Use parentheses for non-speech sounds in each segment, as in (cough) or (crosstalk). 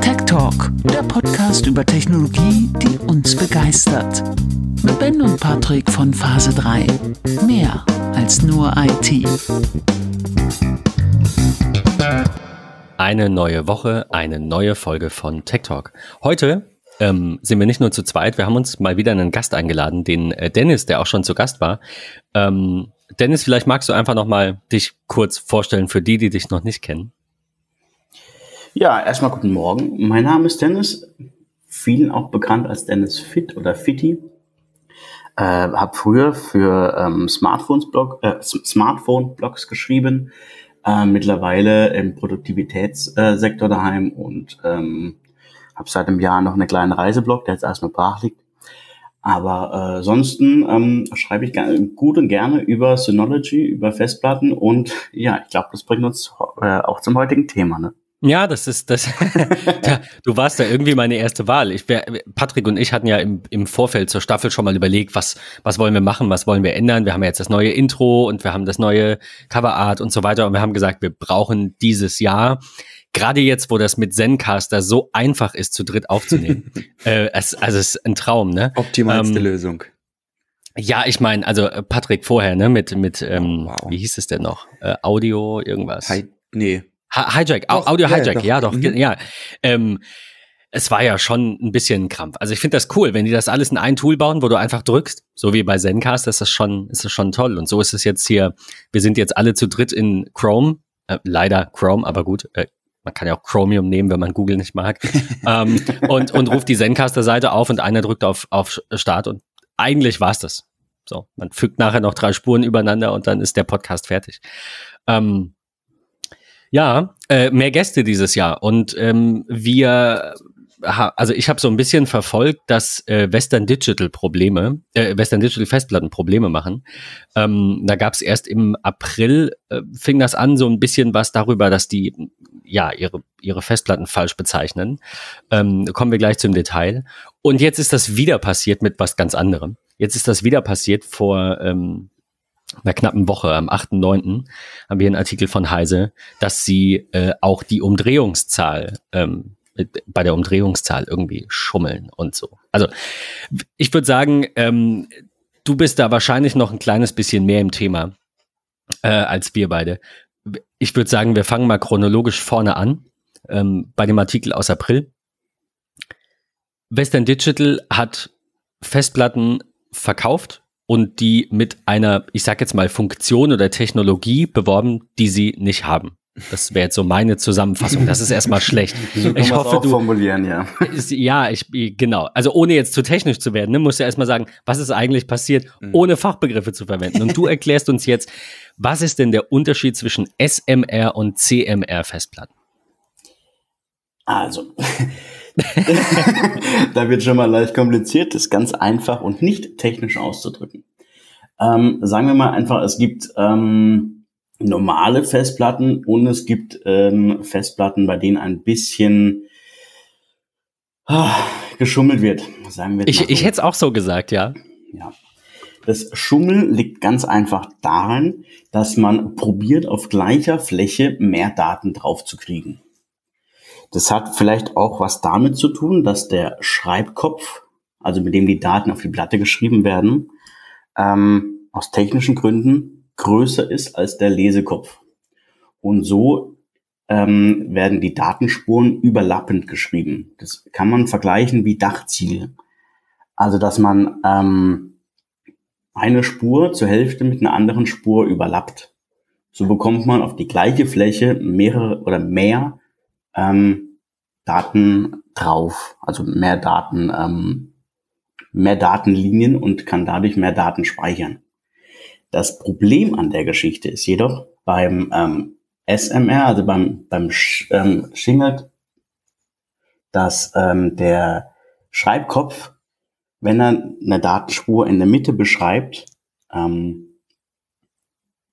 Tech Talk, der Podcast über Technologie, die uns begeistert. Mit Ben und Patrick von Phase 3. Mehr als nur IT. Eine neue Woche, eine neue Folge von Tech Talk. Heute ähm, sind wir nicht nur zu zweit, wir haben uns mal wieder einen Gast eingeladen, den äh, Dennis, der auch schon zu Gast war. Ähm, Dennis, vielleicht magst du einfach noch mal dich kurz vorstellen für die, die dich noch nicht kennen. Ja, erstmal guten Morgen. Mein Name ist Dennis, vielen auch bekannt als Dennis Fit oder Fitti. Äh, habe früher für ähm, Smartphones Blog, äh, Smartphone Blogs geschrieben, äh, mittlerweile im Produktivitätssektor daheim und ähm, habe seit einem Jahr noch einen kleinen Reiseblog, der jetzt erstmal brach liegt. Aber äh, ansonsten ähm, schreibe ich gerne, gut und gerne über Synology, über Festplatten und ja, ich glaube, das bringt uns äh, auch zum heutigen Thema. Ne? Ja, das ist das. (laughs) ja, du warst da irgendwie meine erste Wahl. Ich Patrick und ich hatten ja im, im Vorfeld zur Staffel schon mal überlegt, was was wollen wir machen, was wollen wir ändern. Wir haben ja jetzt das neue Intro und wir haben das neue Coverart und so weiter und wir haben gesagt, wir brauchen dieses Jahr gerade jetzt, wo das mit Zencaster so einfach ist, zu dritt aufzunehmen. (laughs) äh, es, also es ist ein Traum, ne? Optimalste ähm, Lösung. Ja, ich meine, also äh, Patrick vorher, ne, mit mit ähm, wow. wie hieß es denn noch? Äh, Audio irgendwas? Hi nee. Hijack, doch, Audio Hijack, ja, doch. Ja, doch, mhm. ja. Ähm, es war ja schon ein bisschen ein Krampf. Also ich finde das cool, wenn die das alles in ein Tool bauen, wo du einfach drückst, so wie bei Zencast, ist das schon, ist das schon toll. Und so ist es jetzt hier. Wir sind jetzt alle zu dritt in Chrome, äh, leider Chrome, aber gut. Äh, man kann ja auch Chromium nehmen, wenn man Google nicht mag. (laughs) ähm, und, und ruft die Zencaster-Seite auf und einer drückt auf, auf Start und eigentlich war's das. So, man fügt nachher noch drei Spuren übereinander und dann ist der Podcast fertig. Ähm, ja, äh, mehr Gäste dieses Jahr. Und ähm, wir, also ich habe so ein bisschen verfolgt, dass äh, Western Digital Probleme, äh, Western Digital Festplatten Probleme machen. Ähm, da gab es erst im April, äh, fing das an, so ein bisschen was darüber, dass die ja ihre, ihre Festplatten falsch bezeichnen. Ähm, kommen wir gleich zum Detail. Und jetzt ist das wieder passiert mit was ganz anderem. Jetzt ist das wieder passiert vor ähm, einer knappen Woche, am 8.9., haben wir einen Artikel von Heise, dass sie äh, auch die Umdrehungszahl ähm, bei der Umdrehungszahl irgendwie schummeln und so. Also ich würde sagen, ähm, du bist da wahrscheinlich noch ein kleines bisschen mehr im Thema äh, als wir beide. Ich würde sagen, wir fangen mal chronologisch vorne an, ähm, bei dem Artikel aus April. Western Digital hat Festplatten verkauft und die mit einer, ich sag jetzt mal, Funktion oder Technologie beworben, die sie nicht haben. Das wäre jetzt so meine Zusammenfassung. Das ist erstmal schlecht. (laughs) So ich hoffe, du formulieren, ja. Ist, ja, ich genau. Also ohne jetzt zu technisch zu werden, ne, musst du erstmal sagen, was ist eigentlich passiert, mhm. ohne Fachbegriffe zu verwenden. Und du (laughs) erklärst uns jetzt, was ist denn der Unterschied zwischen SMR und CMR Festplatten? Also, (laughs) da wird schon mal leicht kompliziert, das ist ganz einfach und nicht technisch auszudrücken. Ähm, sagen wir mal einfach, es gibt ähm, normale Festplatten und es gibt ähm, Festplatten, bei denen ein bisschen ah, geschummelt wird. Sagen wir ich, so. ich hätte es auch so gesagt, ja. Ja. Das Schummeln liegt ganz einfach daran, dass man probiert, auf gleicher Fläche mehr Daten draufzukriegen. Das hat vielleicht auch was damit zu tun, dass der Schreibkopf, also mit dem die Daten auf die Platte geschrieben werden, ähm, aus technischen Gründen größer ist als der Lesekopf. Und so ähm, werden die Datenspuren überlappend geschrieben. Das kann man vergleichen wie Dachziegel. Also dass man ähm, eine Spur zur Hälfte mit einer anderen Spur überlappt. So bekommt man auf die gleiche Fläche mehrere oder mehr ähm, Daten drauf, also mehr Daten, ähm, mehr Datenlinien und kann dadurch mehr Daten speichern. Das Problem an der Geschichte ist jedoch beim ähm, SMR, also beim, beim Sch ähm, Shingled, dass ähm, der Schreibkopf, wenn er eine Datenspur in der Mitte beschreibt, ähm,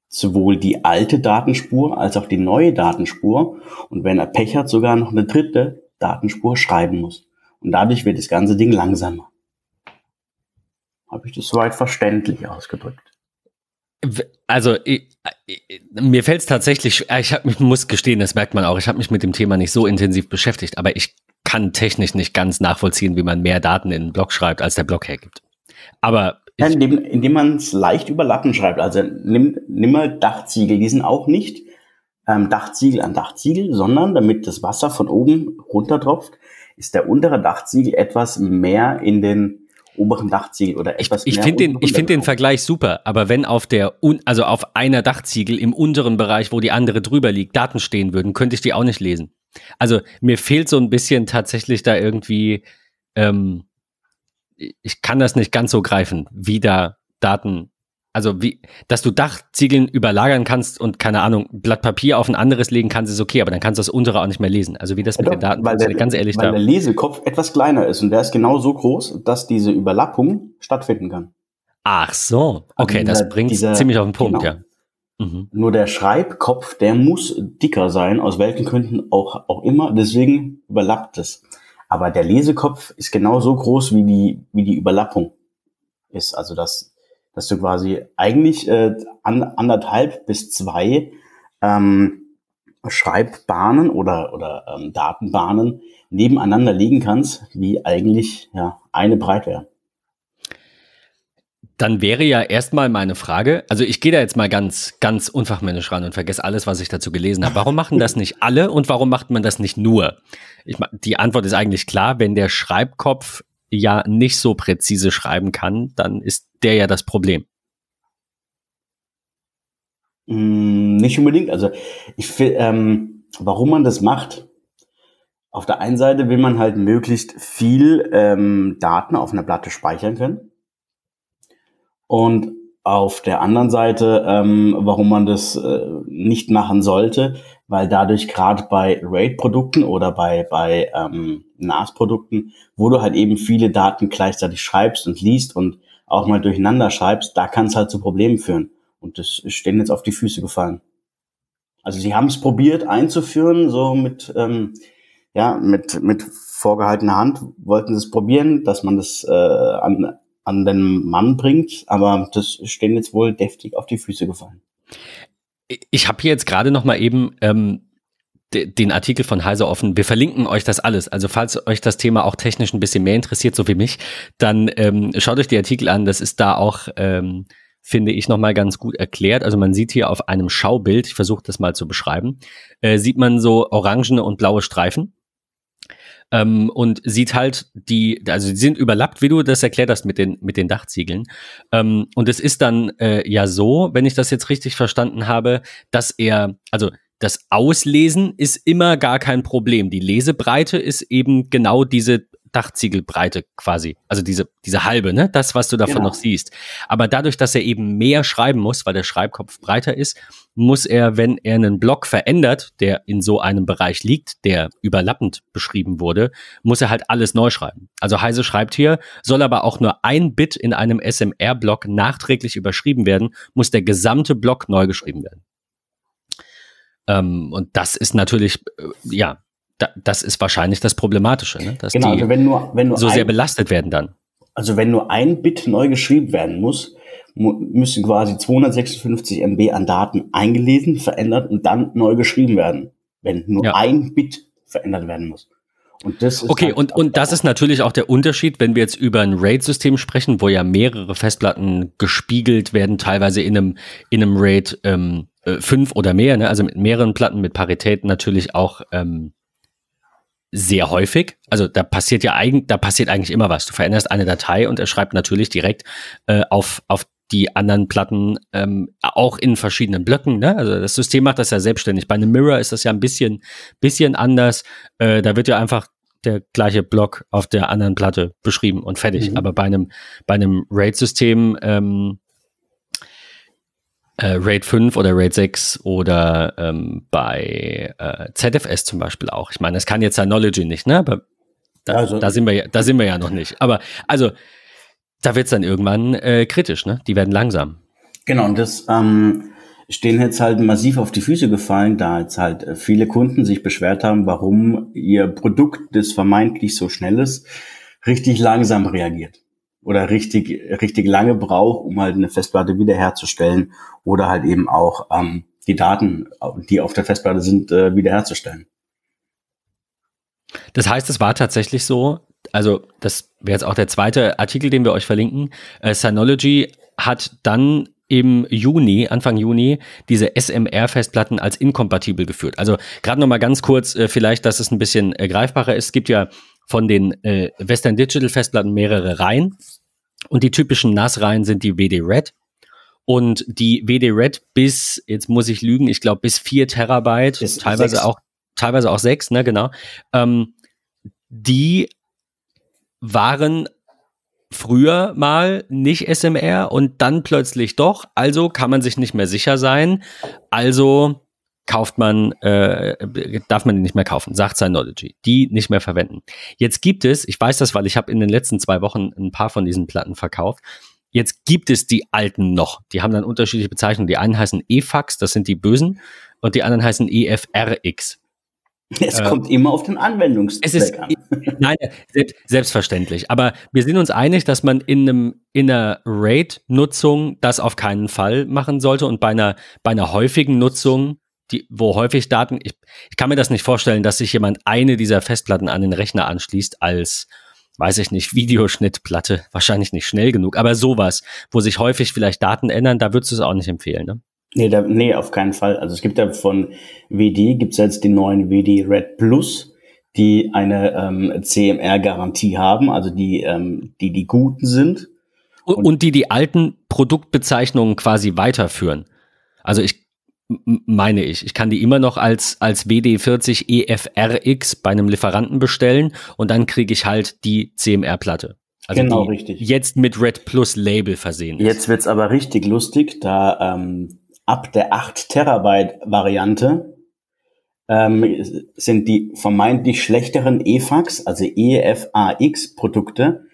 sowohl die alte Datenspur als auch die neue Datenspur und wenn er Pech hat, sogar noch eine dritte Datenspur schreiben muss. Und dadurch wird das ganze Ding langsamer. Habe ich das soweit verständlich ausgedrückt? Also ich, mir fällt es tatsächlich, ich, hab, ich muss gestehen, das merkt man auch, ich habe mich mit dem Thema nicht so intensiv beschäftigt, aber ich kann technisch nicht ganz nachvollziehen, wie man mehr Daten in einen Blog schreibt, als der Blog hergibt. Aber ja, indem, indem man es leicht überlappen schreibt. Also nimm, nimm mal Dachziegel, die sind auch nicht ähm, Dachziegel an Dachziegel, sondern damit das Wasser von oben runtertropft, ist der untere Dachziegel etwas mehr in den oberen Dachziegel oder etwas ich, ich finde den ich finde den Vergleich super, aber wenn auf der also auf einer Dachziegel im unteren Bereich, wo die andere drüber liegt, Daten stehen würden, könnte ich die auch nicht lesen. Also mir fehlt so ein bisschen tatsächlich da irgendwie ähm, ich kann das nicht ganz so greifen, wie da Daten also wie, dass du Dachziegeln überlagern kannst und keine Ahnung, Blatt Papier auf ein anderes legen kannst, ist okay, aber dann kannst du das untere auch nicht mehr lesen. Also wie das mit ja, den Daten, weil der, ganz ehrlich, weil da, der Lesekopf etwas kleiner ist und der ist genau so groß, dass diese Überlappung stattfinden kann. Ach so, okay, also dieser, das bringt dieser, ziemlich auf den Punkt, genau. ja. Mhm. Nur der Schreibkopf, der muss dicker sein, aus welchen Gründen auch, auch immer, deswegen überlappt es. Aber der Lesekopf ist genau so groß wie die, wie die Überlappung ist. Also das dass du quasi eigentlich äh, an, anderthalb bis zwei ähm, Schreibbahnen oder, oder ähm, Datenbahnen nebeneinander legen kannst, wie eigentlich ja, eine breit wäre. Dann wäre ja erstmal meine Frage, also ich gehe da jetzt mal ganz, ganz unfachmännisch ran und vergesse alles, was ich dazu gelesen habe. Warum machen das (laughs) nicht alle und warum macht man das nicht nur? Ich, die Antwort ist eigentlich klar, wenn der Schreibkopf ja nicht so präzise schreiben kann, dann ist der ja das Problem. Mm, nicht unbedingt. Also ich finde, ähm, warum man das macht. Auf der einen Seite will man halt möglichst viel ähm, Daten auf einer Platte speichern können. Und auf der anderen Seite, ähm, warum man das äh, nicht machen sollte, weil dadurch gerade bei RAID-Produkten oder bei, bei ähm, NAS-Produkten, wo du halt eben viele Daten gleichzeitig schreibst und liest und auch mal durcheinander schreibst, da kann es halt zu Problemen führen. Und das ist denen jetzt auf die Füße gefallen. Also sie haben es probiert einzuführen, so mit, ähm, ja, mit, mit vorgehaltener Hand wollten sie es probieren, dass man das äh, an, an den Mann bringt, aber das ist denen jetzt wohl deftig auf die Füße gefallen. Ich habe hier jetzt gerade noch mal eben ähm, den Artikel von Heise offen. Wir verlinken euch das alles. Also falls euch das Thema auch technisch ein bisschen mehr interessiert, so wie mich, dann ähm, schaut euch die Artikel an. Das ist da auch, ähm, finde ich, nochmal ganz gut erklärt. Also man sieht hier auf einem Schaubild, ich versuche das mal zu beschreiben, äh, sieht man so orangene und blaue Streifen. Ähm, und sieht halt die, also die sind überlappt, wie du das erklärt hast mit den, mit den Dachziegeln. Ähm, und es ist dann äh, ja so, wenn ich das jetzt richtig verstanden habe, dass er, also das Auslesen ist immer gar kein Problem. Die Lesebreite ist eben genau diese Dachziegelbreite quasi. Also diese, diese halbe, ne? Das, was du davon genau. noch siehst. Aber dadurch, dass er eben mehr schreiben muss, weil der Schreibkopf breiter ist, muss er, wenn er einen Block verändert, der in so einem Bereich liegt, der überlappend beschrieben wurde, muss er halt alles neu schreiben. Also Heise schreibt hier, soll aber auch nur ein Bit in einem SMR-Block nachträglich überschrieben werden, muss der gesamte Block neu geschrieben werden. Ähm, und das ist natürlich, äh, ja, da, das ist wahrscheinlich das Problematische, ne? dass genau, die also wenn nur, wenn nur so ein, sehr belastet werden dann. Also wenn nur ein Bit neu geschrieben werden muss, müssen quasi 256 MB an Daten eingelesen, verändert und dann neu geschrieben werden, wenn nur ja. ein Bit verändert werden muss. Und das ist okay, halt und, und das ist natürlich auch der Unterschied, wenn wir jetzt über ein RAID-System sprechen, wo ja mehrere Festplatten gespiegelt werden, teilweise in einem, in einem RAID ähm, äh, fünf oder mehr, ne? also mit mehreren Platten, mit Parität natürlich auch ähm, sehr häufig. Also da passiert ja eigentlich, da passiert eigentlich immer was. Du veränderst eine Datei und er schreibt natürlich direkt äh, auf, auf die anderen Platten ähm, auch in verschiedenen Blöcken. Ne? Also das System macht das ja selbstständig. Bei einem Mirror ist das ja ein bisschen, bisschen anders. Äh, da wird ja einfach der gleiche Block auf der anderen Platte beschrieben und fertig. Mhm. Aber bei einem, bei einem RAID-System ähm, äh, RAID 5 oder RAID 6 oder ähm, bei äh, ZFS zum Beispiel auch. Ich meine, das kann jetzt Synology nicht, ne? Aber da, also, da, sind wir ja, da sind wir ja noch nicht. Aber also, da wird es dann irgendwann äh, kritisch, ne? Die werden langsam. Genau, und das ähm, stehen jetzt halt massiv auf die Füße gefallen, da jetzt halt äh, viele Kunden sich beschwert haben, warum ihr Produkt, das vermeintlich so schnell ist, richtig langsam reagiert. Oder richtig, richtig lange braucht, um halt eine Festplatte wiederherzustellen oder halt eben auch ähm, die Daten, die auf der Festplatte sind, äh, wiederherzustellen. Das heißt, es war tatsächlich so, also das wäre jetzt auch der zweite Artikel, den wir euch verlinken. Äh, Synology hat dann im Juni, Anfang Juni, diese SMR-Festplatten als inkompatibel geführt. Also gerade noch mal ganz kurz, äh, vielleicht, dass es ein bisschen äh, greifbarer ist. Es gibt ja von den äh, Western Digital Festplatten mehrere Reihen und die typischen NAS-Reihen sind die WD-Red und die WD-Red bis, jetzt muss ich lügen, ich glaube bis vier Terabyte, bis teilweise sechs. auch teilweise auch sechs, ne, genau. Ähm, die waren früher mal nicht SMR und dann plötzlich doch. Also kann man sich nicht mehr sicher sein. Also kauft man, äh, darf man die nicht mehr kaufen, sagt Synology, die nicht mehr verwenden. Jetzt gibt es, ich weiß das, weil ich habe in den letzten zwei Wochen ein paar von diesen Platten verkauft. Jetzt gibt es die alten noch. Die haben dann unterschiedliche Bezeichnungen. Die einen heißen EFAX, das sind die Bösen, und die anderen heißen EFRX. Es äh, kommt immer auf den Anwendungszweck ist, an. Nein, selbst, selbstverständlich. Aber wir sind uns einig, dass man in einem in einer RAID-Nutzung das auf keinen Fall machen sollte und bei einer bei einer häufigen Nutzung, die, wo häufig Daten, ich, ich kann mir das nicht vorstellen, dass sich jemand eine dieser Festplatten an den Rechner anschließt als weiß ich nicht, Videoschnittplatte, wahrscheinlich nicht schnell genug, aber sowas, wo sich häufig vielleicht Daten ändern, da würdest du es auch nicht empfehlen, ne? Nee, da, nee, auf keinen Fall. Also es gibt ja von WD, gibt es jetzt die neuen WD Red Plus, die eine ähm, CMR-Garantie haben, also die, ähm, die die guten sind. Und, und die die alten Produktbezeichnungen quasi weiterführen. Also ich meine ich, ich kann die immer noch als, als WD40 EFRX bei einem Lieferanten bestellen und dann kriege ich halt die CMR-Platte. Also genau, richtig. Jetzt mit Red Plus Label versehen. Ist. Jetzt wird's aber richtig lustig, da ähm, ab der 8 Terabyte Variante ähm, sind die vermeintlich schlechteren EFAX, also EFAX Produkte,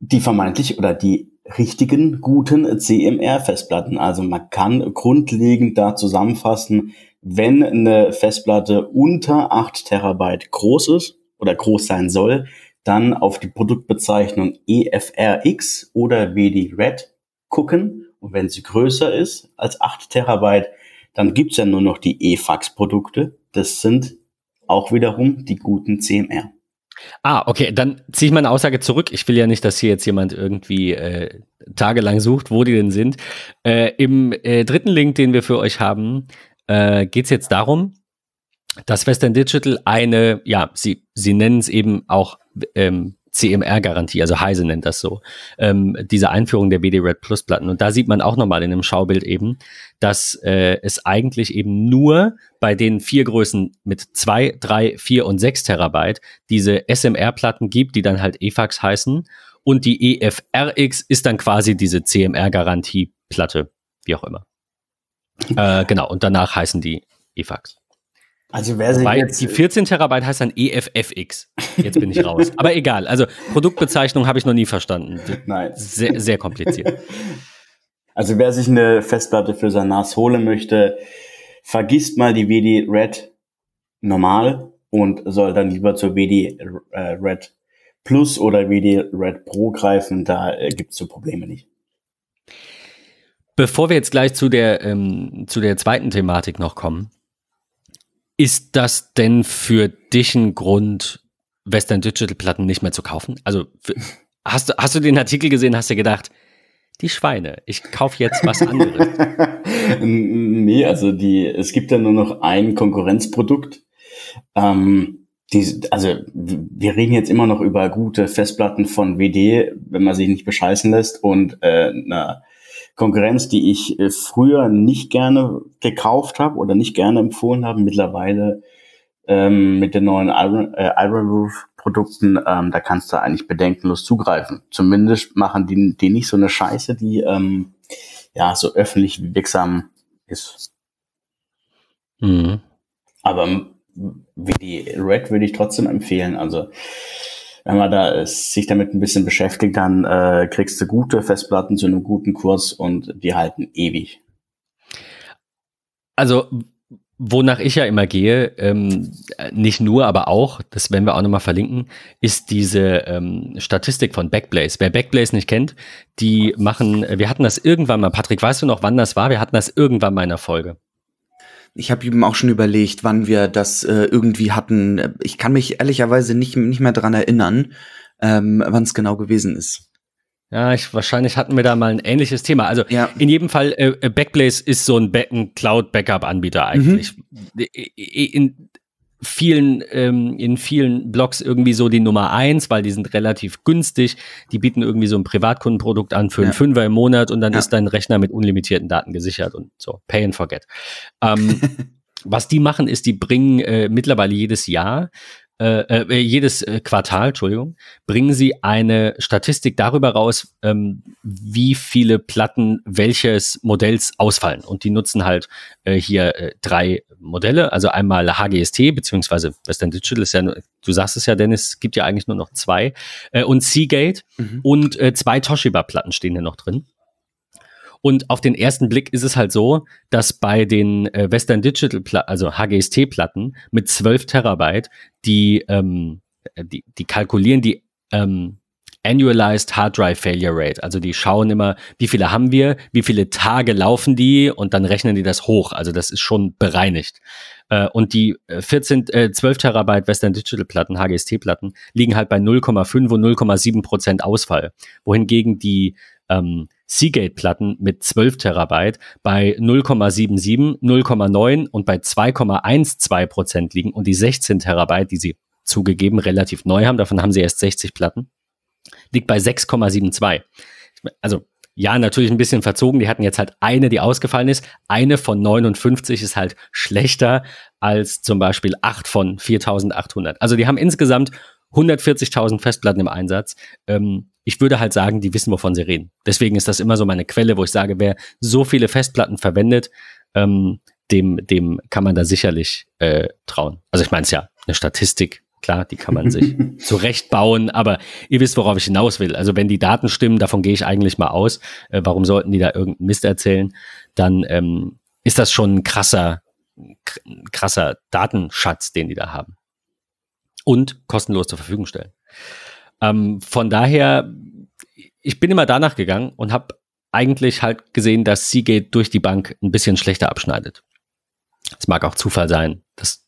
die vermeintlich oder die richtigen, guten CMR-Festplatten. Also man kann grundlegend da zusammenfassen, wenn eine Festplatte unter 8 Terabyte groß ist oder groß sein soll, dann auf die Produktbezeichnung EFRX oder WD-Red gucken und wenn sie größer ist als 8 Terabyte, dann gibt's ja nur noch die EFAX-Produkte. Das sind auch wiederum die guten CMR. Ah, okay, dann ziehe ich meine Aussage zurück. Ich will ja nicht, dass hier jetzt jemand irgendwie äh, tagelang sucht, wo die denn sind. Äh, Im äh, dritten Link, den wir für euch haben, äh, geht es jetzt darum, dass Western Digital eine, ja, sie, sie nennen es eben auch ähm, CMR-Garantie, also Heise nennt das so, ähm, diese Einführung der WD Red Plus Platten. Und da sieht man auch nochmal in dem Schaubild eben, dass äh, es eigentlich eben nur bei den vier Größen mit zwei, drei, vier und sechs Terabyte diese SMR-Platten gibt, die dann halt EFAX heißen. Und die EFRX ist dann quasi diese CMR-Garantie-Platte, wie auch immer. Äh, genau, und danach heißen die EFAX. Also wer sich Wobei, jetzt die 14 Terabyte heißt dann EFFX. Jetzt bin ich (laughs) raus. Aber egal. Also Produktbezeichnung habe ich noch nie verstanden. Nein. Sehr, sehr kompliziert. (laughs) Also wer sich eine Festplatte für sein NAS holen möchte, vergisst mal die WD Red normal und soll dann lieber zur WD äh, Red Plus oder WD Red Pro greifen. Da äh, gibt es so Probleme nicht. Bevor wir jetzt gleich zu der, ähm, zu der zweiten Thematik noch kommen, ist das denn für dich ein Grund, Western Digital Platten nicht mehr zu kaufen? Also hast du, hast du den Artikel gesehen, hast du gedacht, die Schweine, ich kaufe jetzt was anderes? (laughs) nee, also die, es gibt ja nur noch ein Konkurrenzprodukt. Ähm, die, also wir reden jetzt immer noch über gute Festplatten von WD, wenn man sich nicht bescheißen lässt und äh, eine Konkurrenz, die ich äh, früher nicht gerne gekauft habe oder nicht gerne empfohlen habe, mittlerweile ähm, mit den neuen Iron, äh, Iron Roof Produkten, ähm, da kannst du eigentlich bedenkenlos zugreifen. Zumindest machen die, die nicht so eine Scheiße, die ähm, ja so öffentlich wirksam ist. Mhm. Aber wie die Red würde ich trotzdem empfehlen. Also wenn man da äh, sich damit ein bisschen beschäftigt, dann äh, kriegst du gute Festplatten zu einem guten Kurs und die halten ewig. Also wonach ich ja immer gehe, ähm, nicht nur, aber auch, das werden wir auch nochmal verlinken, ist diese ähm, Statistik von Backblaze. Wer Backblaze nicht kennt, die machen, wir hatten das irgendwann mal, Patrick, weißt du noch, wann das war? Wir hatten das irgendwann mal in der Folge. Ich habe ihm auch schon überlegt, wann wir das äh, irgendwie hatten. Ich kann mich ehrlicherweise nicht, nicht mehr dran erinnern, ähm, wann es genau gewesen ist. Ja, ich, wahrscheinlich hatten wir da mal ein ähnliches Thema. Also ja. in jedem Fall, äh, äh Backblaze ist so ein, ein Cloud-Backup-Anbieter eigentlich. Mhm. In vielen, ähm, in vielen Blogs irgendwie so die Nummer eins, weil die sind relativ günstig. Die bieten irgendwie so ein Privatkundenprodukt an für einen Fünfer im Monat und dann ja. ist dein Rechner mit unlimitierten Daten gesichert und so. Pay and forget. Ähm, (laughs) was die machen, ist, die bringen äh, mittlerweile jedes Jahr äh, äh, jedes äh, Quartal, Entschuldigung, bringen sie eine Statistik darüber raus, ähm, wie viele Platten welches Modells ausfallen. Und die nutzen halt äh, hier äh, drei Modelle, also einmal HGST, beziehungsweise Western Digital ist ja, du sagst es ja, Dennis, es gibt ja eigentlich nur noch zwei, äh, und Seagate mhm. und zwei Toshiba-Platten stehen hier noch drin. Und auf den ersten Blick ist es halt so, dass bei den äh, Western Digital, Pla also HGST-Platten mit 12 Terabyte, die, ähm, die, die kalkulieren die ähm, Annualized Hard Drive Failure Rate. Also die schauen immer, wie viele haben wir, wie viele Tage laufen die und dann rechnen die das hoch. Also das ist schon bereinigt. Äh, und die 14, äh, 12 Terabyte Western Digital Platten, HGST Platten, liegen halt bei 0,5 und 0,7 Prozent Ausfall. Wohingegen die ähm, Seagate-Platten mit 12 Terabyte bei 0,77, 0,9 und bei 2,12 Prozent liegen und die 16 Terabyte, die sie zugegeben relativ neu haben, davon haben sie erst 60 Platten, liegt bei 6,72. Also ja, natürlich ein bisschen verzogen. Die hatten jetzt halt eine, die ausgefallen ist. Eine von 59 ist halt schlechter als zum Beispiel 8 von 4800. Also die haben insgesamt 140.000 Festplatten im Einsatz. Ähm, ich würde halt sagen, die wissen, wovon sie reden. Deswegen ist das immer so meine Quelle, wo ich sage, wer so viele Festplatten verwendet, ähm, dem, dem kann man da sicherlich äh, trauen. Also ich meine es ja, eine Statistik, klar, die kann man sich (laughs) zurechtbauen, aber ihr wisst, worauf ich hinaus will. Also wenn die Daten stimmen, davon gehe ich eigentlich mal aus, äh, warum sollten die da irgendeinen Mist erzählen, dann ähm, ist das schon ein krasser, krasser Datenschatz, den die da haben. Und kostenlos zur Verfügung stellen. Ähm, von daher, ich bin immer danach gegangen und habe eigentlich halt gesehen, dass Seagate durch die Bank ein bisschen schlechter abschneidet. Es mag auch Zufall sein, das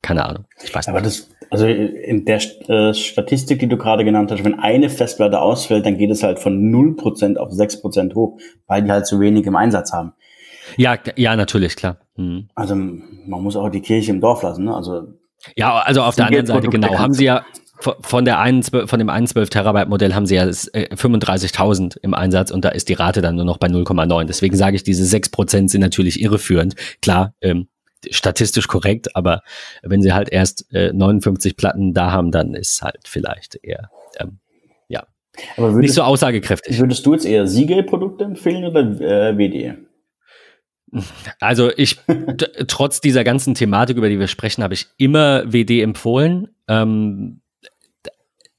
keine Ahnung. Ich weiß nicht. Aber das, also in der äh, Statistik, die du gerade genannt hast, wenn eine Festplatte ausfällt, dann geht es halt von 0% auf 6% hoch, weil die halt zu wenig im Einsatz haben. Ja, ja, natürlich, klar. Mhm. Also man muss auch die Kirche im Dorf lassen, ne? Also ja, also auf der anderen Seite, genau, haben sie ja, von der einen, von dem 112 Terabyte Modell haben sie ja 35.000 äh, im Einsatz und da ist die Rate dann nur noch bei 0,9. Deswegen sage ich, diese 6% sind natürlich irreführend. Klar, ähm, statistisch korrekt, aber wenn sie halt erst äh, 59 Platten da haben, dann ist halt vielleicht eher, ähm, ja, aber würdest, nicht so aussagekräftig. Würdest du jetzt eher Seagate-Produkte empfehlen oder äh, WD? Also ich, trotz dieser ganzen Thematik, über die wir sprechen, habe ich immer WD empfohlen. Ähm,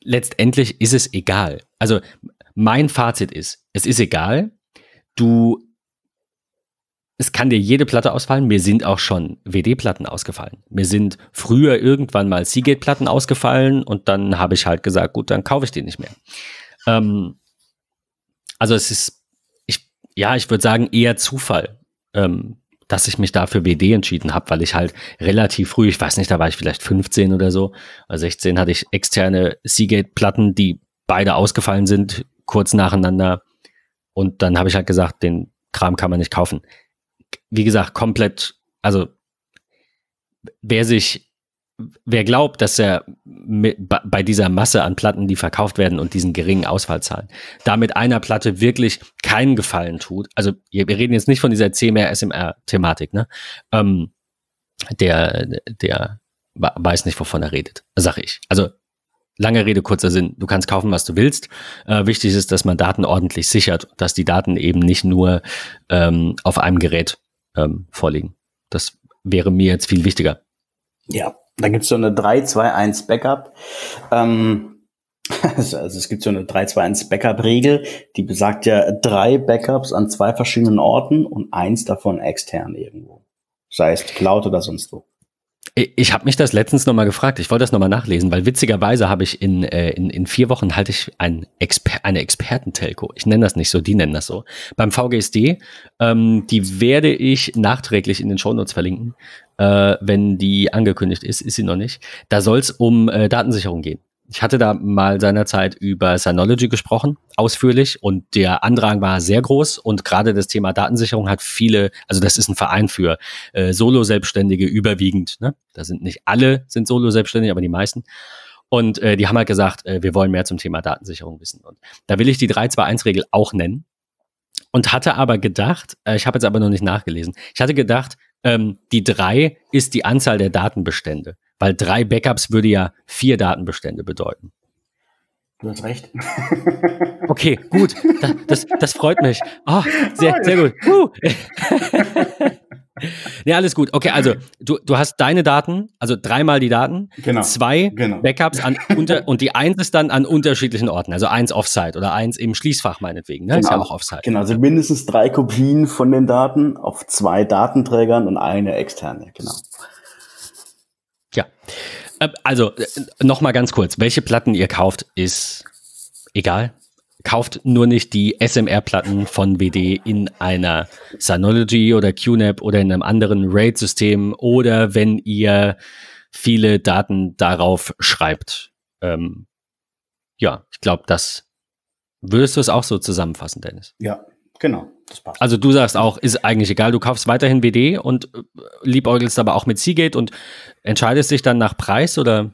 letztendlich ist es egal. Also mein Fazit ist, es ist egal. Du, es kann dir jede Platte ausfallen. Mir sind auch schon WD-Platten ausgefallen. Mir sind früher irgendwann mal Seagate-Platten ausgefallen und dann habe ich halt gesagt, gut, dann kaufe ich die nicht mehr. Ähm, also es ist, ich, ja, ich würde sagen eher Zufall, ähm, dass ich mich da für WD entschieden habe, weil ich halt relativ früh, ich weiß nicht, da war ich vielleicht 15 oder so, oder 16 hatte ich externe Seagate-Platten, die beide ausgefallen sind, kurz nacheinander. Und dann habe ich halt gesagt, den Kram kann man nicht kaufen. Wie gesagt, komplett, also wer sich wer glaubt, dass er mit, bei dieser Masse an Platten, die verkauft werden und diesen geringen Ausfallzahlen, damit einer Platte wirklich keinen Gefallen tut, also wir reden jetzt nicht von dieser CMR-SMR-Thematik, ne? Ähm, der, der weiß nicht, wovon er redet, sag ich. Also lange Rede, kurzer Sinn. Du kannst kaufen, was du willst. Äh, wichtig ist, dass man Daten ordentlich sichert, dass die Daten eben nicht nur ähm, auf einem Gerät ähm, vorliegen. Das wäre mir jetzt viel wichtiger. Ja, da gibt's so eine 3-2-1 Backup. Ähm, (laughs) also es gibt so eine 3-2-1 Backup-Regel, die besagt ja drei Backups an zwei verschiedenen Orten und eins davon extern irgendwo. sei es Cloud oder sonst wo. Ich habe mich das letztens nochmal gefragt. Ich wollte das nochmal nachlesen, weil witzigerweise habe ich in, äh, in, in vier Wochen halte ich ein Exper eine Expertentelco. Ich nenne das nicht so, die nennen das so. Beim VGSD, ähm, die werde ich nachträglich in den Shownotes verlinken. Äh, wenn die angekündigt ist, ist sie noch nicht. Da soll es um äh, Datensicherung gehen. Ich hatte da mal seinerzeit über Synology gesprochen, ausführlich, und der Andrang war sehr groß und gerade das Thema Datensicherung hat viele, also das ist ein Verein für äh, Solo-Selbstständige überwiegend, ne? Da sind nicht alle sind Solo-Selbstständig, aber die meisten. Und äh, die haben halt gesagt, äh, wir wollen mehr zum Thema Datensicherung wissen. Und da will ich die 321-Regel auch nennen. Und hatte aber gedacht, äh, ich habe jetzt aber noch nicht nachgelesen, ich hatte gedacht, ähm, die drei ist die Anzahl der Datenbestände. Weil drei Backups würde ja vier Datenbestände bedeuten. Du hast recht. (laughs) Okay, gut. Das, das, das freut mich. Oh, sehr, sehr gut. Uh. (laughs) ja, alles gut. Okay, also du, du hast deine Daten, also dreimal die Daten, genau. zwei genau. Backups an unter (laughs) und die eins ist dann an unterschiedlichen Orten, also eins Offsite oder eins im Schließfach meinetwegen, ne? Genau. Ist ja auch Offsite. Genau, also mindestens drei Kopien von den Daten auf zwei Datenträgern und eine externe, genau. Ja. Äh, also, äh, nochmal ganz kurz. Welche Platten ihr kauft, ist egal. Kauft nur nicht die SMR-Platten von WD in einer Synology oder QNAP oder in einem anderen RAID-System oder wenn ihr viele Daten darauf schreibt. Ähm, ja, ich glaube, das würdest du es auch so zusammenfassen, Dennis. Ja, genau. Das passt. Also du sagst auch, ist eigentlich egal, du kaufst weiterhin WD und äh, liebäugelst aber auch mit Seagate und entscheidest dich dann nach Preis oder?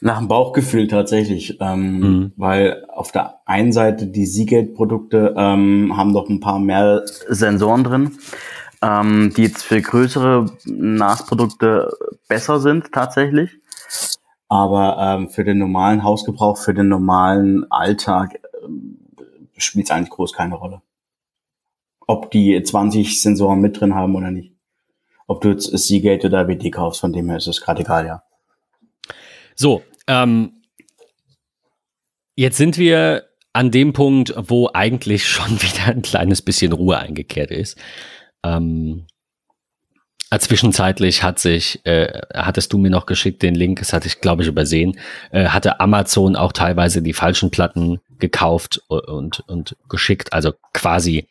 Nach dem Bauchgefühl tatsächlich, ähm, mhm. weil auf der einen Seite die Seagate-Produkte ähm, haben doch ein paar mehr Sensoren drin, ähm, die jetzt für größere NAS-Produkte besser sind tatsächlich. Aber ähm, für den normalen Hausgebrauch, für den normalen Alltag äh, spielt es eigentlich groß keine Rolle ob die 20 Sensoren mit drin haben oder nicht. Ob du jetzt Seagate oder WD kaufst, von dem her ist es gerade egal, ja. So, ähm, jetzt sind wir an dem Punkt, wo eigentlich (laughs) schon wieder ein kleines bisschen Ruhe eingekehrt ist. Ähm, zwischenzeitlich hat sich, äh, hattest du mir noch geschickt den Link, das hatte ich glaube ich übersehen, äh, hatte Amazon auch teilweise die falschen Platten gekauft und, und geschickt, also quasi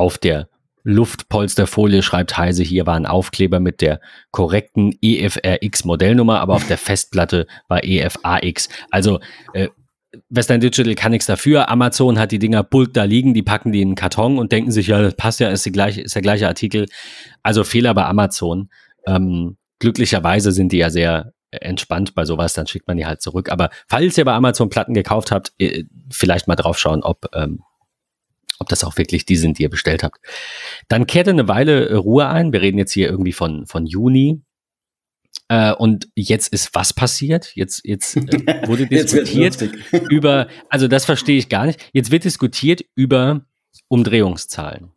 auf der Luftpolsterfolie schreibt Heise, hier war ein Aufkleber mit der korrekten EFRX Modellnummer, aber auf der (laughs) Festplatte war EFAX. Also äh, Western Digital kann nichts dafür. Amazon hat die Dinger bulk da liegen, die packen die in einen Karton und denken sich, ja, das passt ja, ist, die gleiche, ist der gleiche Artikel. Also Fehler bei Amazon. Ähm, glücklicherweise sind die ja sehr entspannt bei sowas, dann schickt man die halt zurück. Aber falls ihr bei Amazon Platten gekauft habt, äh, vielleicht mal drauf schauen, ob ähm, ob das auch wirklich die sind, die ihr bestellt habt. Dann kehrte eine Weile äh, Ruhe ein. Wir reden jetzt hier irgendwie von, von Juni. Äh, und jetzt ist was passiert? Jetzt, jetzt äh, wurde (laughs) diskutiert (laughs) über, also das verstehe ich gar nicht. Jetzt wird diskutiert über Umdrehungszahlen.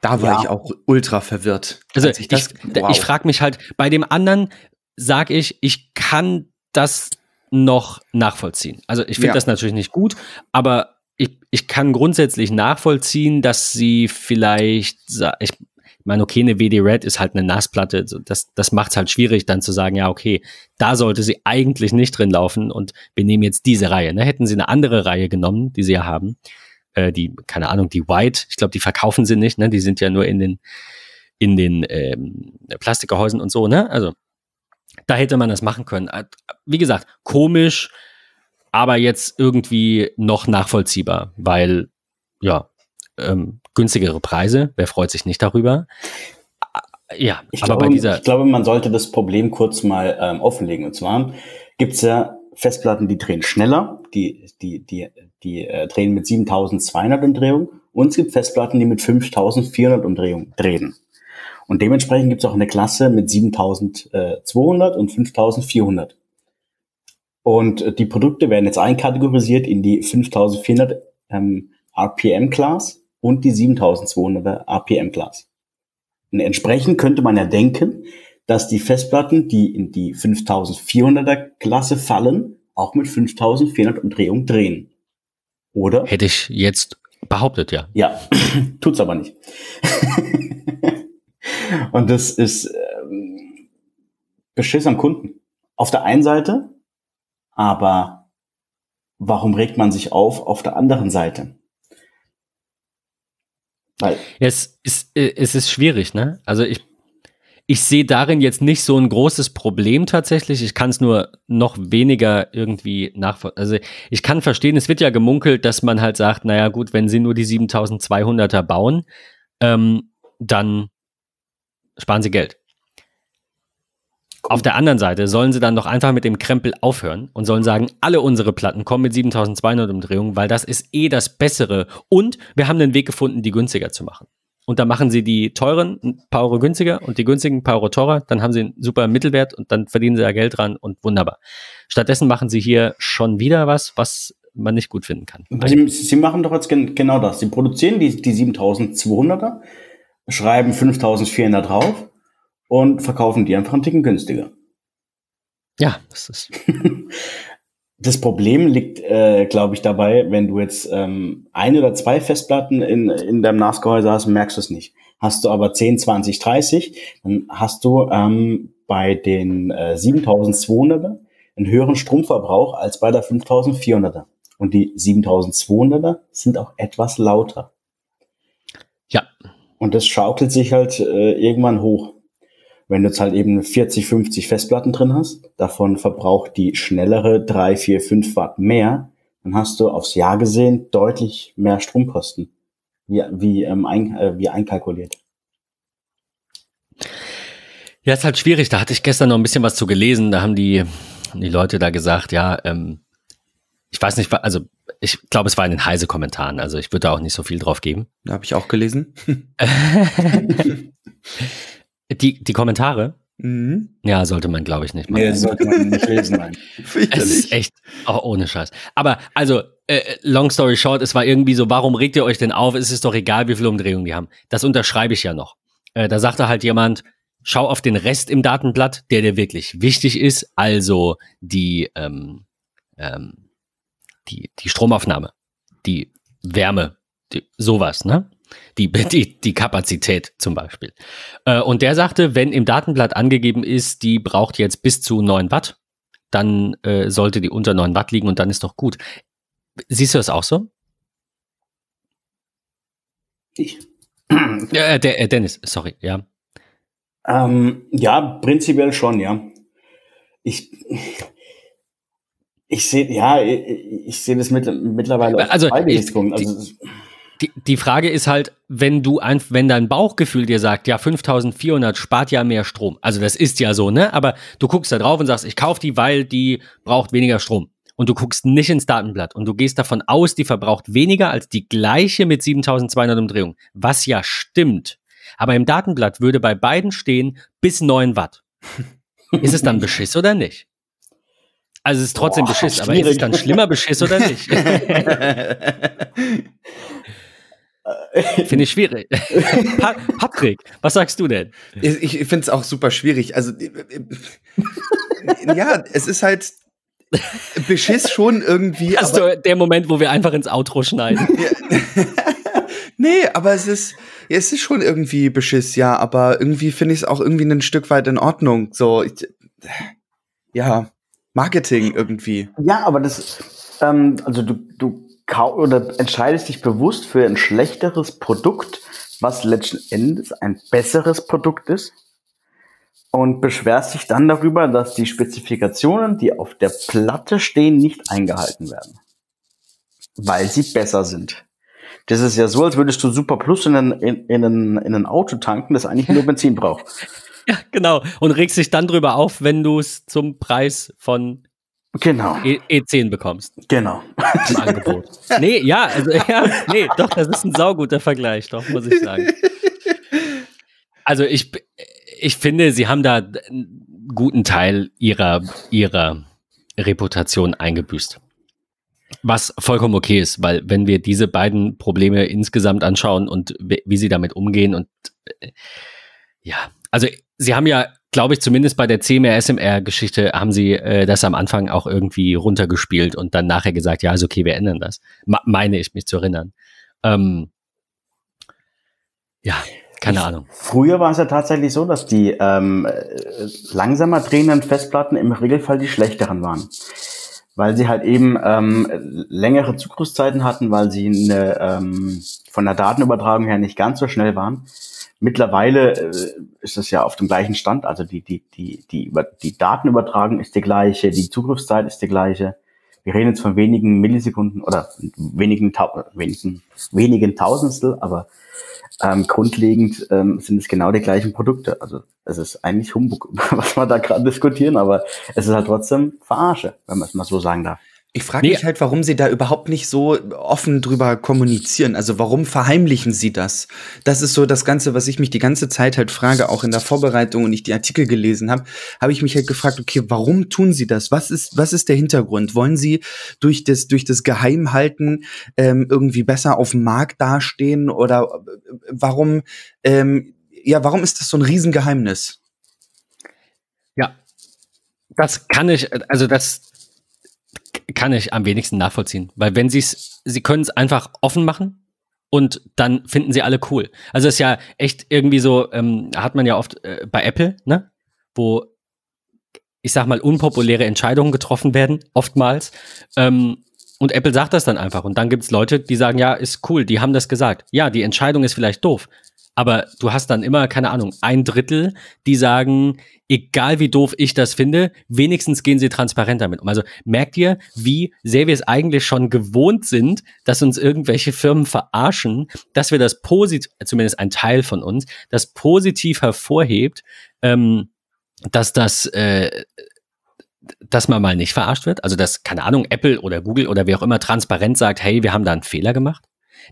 Da war ja. ich auch ultra verwirrt. Also ich, ich, wow. ich frage mich halt, bei dem anderen sage ich, ich kann das noch nachvollziehen. Also ich finde ja. das natürlich nicht gut, aber ich, kann grundsätzlich nachvollziehen, dass sie vielleicht, ich meine, okay, eine WD Red ist halt eine Nassplatte, das, das macht es halt schwierig, dann zu sagen, ja, okay, da sollte sie eigentlich nicht drin laufen und wir nehmen jetzt diese Reihe. Ne? Hätten sie eine andere Reihe genommen, die sie ja haben, äh, die, keine Ahnung, die White, ich glaube, die verkaufen sie nicht, ne? die sind ja nur in den, in den ähm, Plastikgehäusen und so, ne? Also, da hätte man das machen können. Äh, wie gesagt, komisch, aber jetzt irgendwie noch nachvollziehbar, weil ja, ähm, günstigere Preise, wer freut sich nicht darüber? Ja, ich aber glaube, bei dieser. Ich glaube, man sollte das Problem kurz mal ähm, offenlegen. Und zwar gibt es ja Festplatten, die drehen schneller, die, die, die, die äh, drehen mit 7200 Umdrehungen und es gibt Festplatten, die mit 5400 Umdrehungen drehen. Und dementsprechend gibt es auch eine Klasse mit 7200 und 5400. Und äh, die Produkte werden jetzt einkategorisiert in die 5400 ähm, RPM Class und die 7200er RPM Class. Und entsprechend könnte man ja denken, dass die Festplatten, die in die 5400er Klasse fallen, auch mit 5400 Umdrehungen drehen. Oder? Hätte ich jetzt behauptet, ja. Ja, (clears throat) tut's aber nicht. (laughs) Und das ist ähm, Beschiss am Kunden. Auf der einen Seite, aber warum regt man sich auf auf der anderen Seite? Weil es ist, äh, es ist schwierig, ne? Also ich, ich sehe darin jetzt nicht so ein großes Problem tatsächlich. Ich kann es nur noch weniger irgendwie nachvollziehen. Also ich kann verstehen, es wird ja gemunkelt, dass man halt sagt, naja gut, wenn sie nur die 7200er bauen, ähm, dann sparen sie Geld. Auf der anderen Seite sollen sie dann doch einfach mit dem Krempel aufhören und sollen sagen, alle unsere Platten kommen mit 7200 Umdrehungen, weil das ist eh das Bessere. Und wir haben einen Weg gefunden, die günstiger zu machen. Und dann machen sie die teuren ein paar Euro günstiger und die günstigen ein paar Euro teurer. Dann haben sie einen super Mittelwert und dann verdienen sie ja Geld dran und wunderbar. Stattdessen machen sie hier schon wieder was, was man nicht gut finden kann. Sie, sie machen doch jetzt gen genau das. Sie produzieren die, die 7200er, schreiben 5400 drauf und verkaufen die einfach einen Ticken günstiger. Ja, das ist. (laughs) das Problem liegt, äh, glaube ich, dabei, wenn du jetzt ähm, ein oder zwei Festplatten in, in deinem NAS-Gehäuse hast, merkst du es nicht. Hast du aber 10, 20, 30, dann hast du ähm, bei den äh, 7200er einen höheren Stromverbrauch als bei der 5400er. Und die 7200er sind auch etwas lauter. Ja. Und das schaukelt sich halt äh, irgendwann hoch. Wenn du jetzt halt eben 40, 50 Festplatten drin hast, davon verbraucht die schnellere 3, 4, 5 Watt mehr, dann hast du aufs Jahr gesehen deutlich mehr Stromkosten, wie, wie, ähm, ein, äh, wie einkalkuliert. Ja, ist halt schwierig. Da hatte ich gestern noch ein bisschen was zu gelesen. Da haben die, die Leute da gesagt, ja, ähm, ich weiß nicht, also ich glaube, es war in den heise Kommentaren. Also ich würde da auch nicht so viel drauf geben. Da habe ich auch gelesen. (laughs) (laughs) (laughs) Die, die Kommentare? Mhm. Ja, sollte man, glaube ich, nicht machen. Nee, sollte man nicht lesen, nein. (laughs) es ist echt, oh, ohne Scheiß. Aber, also, äh, long story short, es war irgendwie so, warum regt ihr euch denn auf? Es ist doch egal, wie viele Umdrehungen die haben. Das unterschreibe ich ja noch. Äh, da sagte halt jemand, schau auf den Rest im Datenblatt, der dir wirklich wichtig ist, also die, ähm, ähm, die, die Stromaufnahme, die Wärme, die, sowas, ne? Die, (laughs) die, die Kapazität zum Beispiel. Äh, und der sagte, wenn im Datenblatt angegeben ist, die braucht jetzt bis zu 9 Watt, dann äh, sollte die unter 9 Watt liegen und dann ist doch gut. Siehst du das auch so? Ich. Äh, der, äh, Dennis, sorry, ja. Ähm, ja, prinzipiell schon, ja. Ich, ich sehe, ja, ich, ich sehe das mit, mittlerweile also, ich, also, die, die Frage ist halt, wenn du ein, wenn dein Bauchgefühl dir sagt, ja, 5400 spart ja mehr Strom. Also das ist ja so, ne? Aber du guckst da drauf und sagst, ich kaufe die, weil die braucht weniger Strom. Und du guckst nicht ins Datenblatt und du gehst davon aus, die verbraucht weniger als die gleiche mit 7200 Umdrehungen. Was ja stimmt. Aber im Datenblatt würde bei beiden stehen bis 9 Watt. (laughs) ist es dann Beschiss oder nicht? Also es ist trotzdem Boah, Beschiss, schwierig. aber ist es dann schlimmer Beschiss oder nicht? (laughs) (laughs) Finde ich schwierig. (laughs) Patrick, was sagst du denn? Ich, ich finde es auch super schwierig. Also, äh, äh, ja, es ist halt Beschiss schon irgendwie. Das ist der Moment, wo wir einfach ins Outro schneiden. (laughs) nee, aber es ist, es ist schon irgendwie Beschiss, ja, aber irgendwie finde ich es auch irgendwie ein Stück weit in Ordnung. So, ich, ja, Marketing irgendwie. Ja, aber das, ähm, also du, du oder entscheidest dich bewusst für ein schlechteres Produkt, was letzten Endes ein besseres Produkt ist und beschwerst dich dann darüber, dass die Spezifikationen, die auf der Platte stehen, nicht eingehalten werden, weil sie besser sind. Das ist ja so, als würdest du Super Plus in ein, in, in, ein, in ein Auto tanken, das eigentlich nur Benzin braucht. (laughs) Ja, genau. Und regst dich dann drüber auf, wenn du es zum Preis von Genau. E E10 bekommst. Genau. Im Angebot. nee, ja, also (laughs) ja, nee, doch, das ist ein sauguter Vergleich, doch, muss ich sagen. Also ich, ich finde, sie haben da einen guten Teil ihrer, ihrer Reputation eingebüßt. Was vollkommen okay ist, weil wenn wir diese beiden Probleme insgesamt anschauen und wie sie damit umgehen und äh, ja, also sie haben ja glaube ich, zumindest bei der CMR-SMR-Geschichte haben sie äh, das am Anfang auch irgendwie runtergespielt und dann nachher gesagt, ja, ist okay, wir ändern das. Ma meine ich mich zu erinnern. Ähm, ja. keine Ahnung. Früher war es ja tatsächlich so, dass die ähm, langsamer drehenden Festplatten im Regelfall die schlechteren waren. Weil sie halt eben ähm, längere Zugriffszeiten hatten, weil sie eine, ähm, von der Datenübertragung her nicht ganz so schnell waren. Mittlerweile äh, ist es ja auf dem gleichen Stand, also die, die, die, die, über, die Datenübertragung ist die gleiche, die Zugriffszeit ist die gleiche. Wir reden jetzt von wenigen Millisekunden oder wenigen, wenigen, wenigen Tausendstel, aber ähm, grundlegend ähm, sind es genau die gleichen Produkte. Also es ist eigentlich Humbug, (laughs) was wir da gerade diskutieren, aber es ist halt trotzdem Verarsche, wenn man es mal so sagen darf. Ich frage nee. mich halt, warum sie da überhaupt nicht so offen drüber kommunizieren. Also warum verheimlichen sie das? Das ist so das Ganze, was ich mich die ganze Zeit halt frage, auch in der Vorbereitung und ich die Artikel gelesen habe, habe ich mich halt gefragt, okay, warum tun sie das? Was ist, was ist der Hintergrund? Wollen sie durch das, durch das Geheimhalten ähm, irgendwie besser auf dem Markt dastehen? Oder äh, warum, ähm, ja, warum ist das so ein Riesengeheimnis? Ja, das kann ich, also das kann ich am wenigsten nachvollziehen, weil wenn sie es, sie können es einfach offen machen und dann finden sie alle cool. Also ist ja echt irgendwie so, ähm, hat man ja oft äh, bei Apple, ne, wo ich sag mal unpopuläre Entscheidungen getroffen werden, oftmals. Ähm, und Apple sagt das dann einfach. Und dann gibt es Leute, die sagen, ja, ist cool, die haben das gesagt. Ja, die Entscheidung ist vielleicht doof, aber du hast dann immer, keine Ahnung, ein Drittel, die sagen, egal wie doof ich das finde, wenigstens gehen sie transparent damit um. Also merkt ihr, wie sehr wir es eigentlich schon gewohnt sind, dass uns irgendwelche Firmen verarschen, dass wir das positiv, zumindest ein Teil von uns, das positiv hervorhebt, ähm, dass das, äh, dass man mal nicht verarscht wird. Also dass, keine Ahnung, Apple oder Google oder wer auch immer transparent sagt, hey, wir haben da einen Fehler gemacht.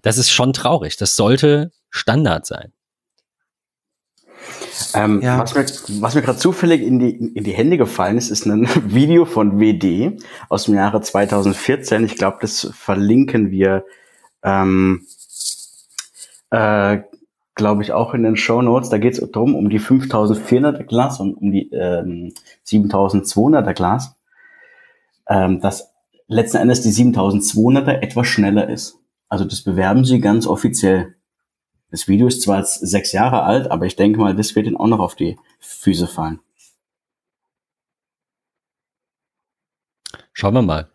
Das ist schon traurig. Das sollte Standard sein. Ähm, ja. Was mir, was mir gerade zufällig in die, in die Hände gefallen ist, ist ein (laughs) Video von WD aus dem Jahre 2014. Ich glaube, das verlinken wir, ähm, äh, glaube ich, auch in den Show Notes. Da geht es darum, um die 5400er Glas und um die ähm, 7200er Glas. Ähm, dass letzten Endes die 7200er etwas schneller ist. Also das bewerben sie ganz offiziell. Das Video ist zwar jetzt sechs Jahre alt, aber ich denke mal, das wird ihnen auch noch auf die Füße fallen. Schauen wir mal.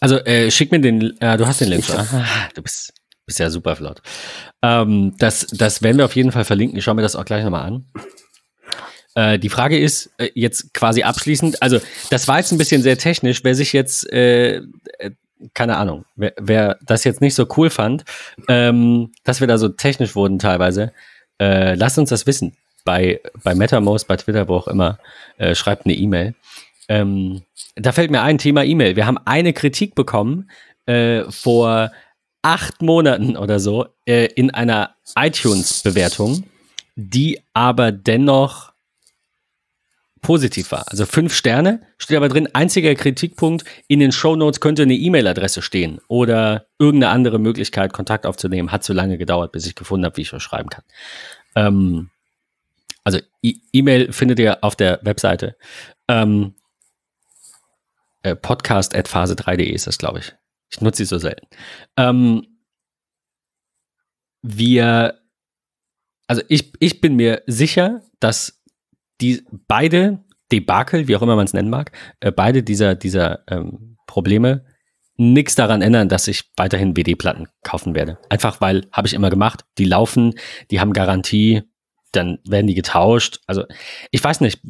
Also äh, schick mir den, äh, du hast den Link. Ah, du bist, bist ja super flott. Ähm, das, das werden wir auf jeden Fall verlinken. Ich schaue mir das auch gleich nochmal an. Äh, die Frage ist äh, jetzt quasi abschließend, also das war jetzt ein bisschen sehr technisch. Wer sich jetzt äh, keine Ahnung, wer, wer das jetzt nicht so cool fand, ähm, dass wir da so technisch wurden teilweise, äh, lasst uns das wissen. Bei, bei MetaMost, bei Twitter, wo auch immer, äh, schreibt eine E-Mail. Ähm, da fällt mir ein Thema E-Mail. Wir haben eine Kritik bekommen äh, vor acht Monaten oder so äh, in einer iTunes-Bewertung, die aber dennoch positiv war. Also fünf Sterne, steht aber drin, einziger Kritikpunkt, in den Show Notes könnte eine E-Mail-Adresse stehen oder irgendeine andere Möglichkeit, Kontakt aufzunehmen. Hat zu lange gedauert, bis ich gefunden habe, wie ich das schreiben kann. Ähm, also E-Mail findet ihr auf der Webseite. Ähm, äh, podcast at phase3.de ist das, glaube ich. Ich nutze sie so selten. Ähm, wir, also ich, ich bin mir sicher, dass die beide Debakel, wie auch immer man es nennen mag, äh, beide dieser, dieser ähm, Probleme nichts daran ändern, dass ich weiterhin BD-Platten kaufen werde. Einfach weil, habe ich immer gemacht, die laufen, die haben Garantie, dann werden die getauscht. Also ich weiß nicht,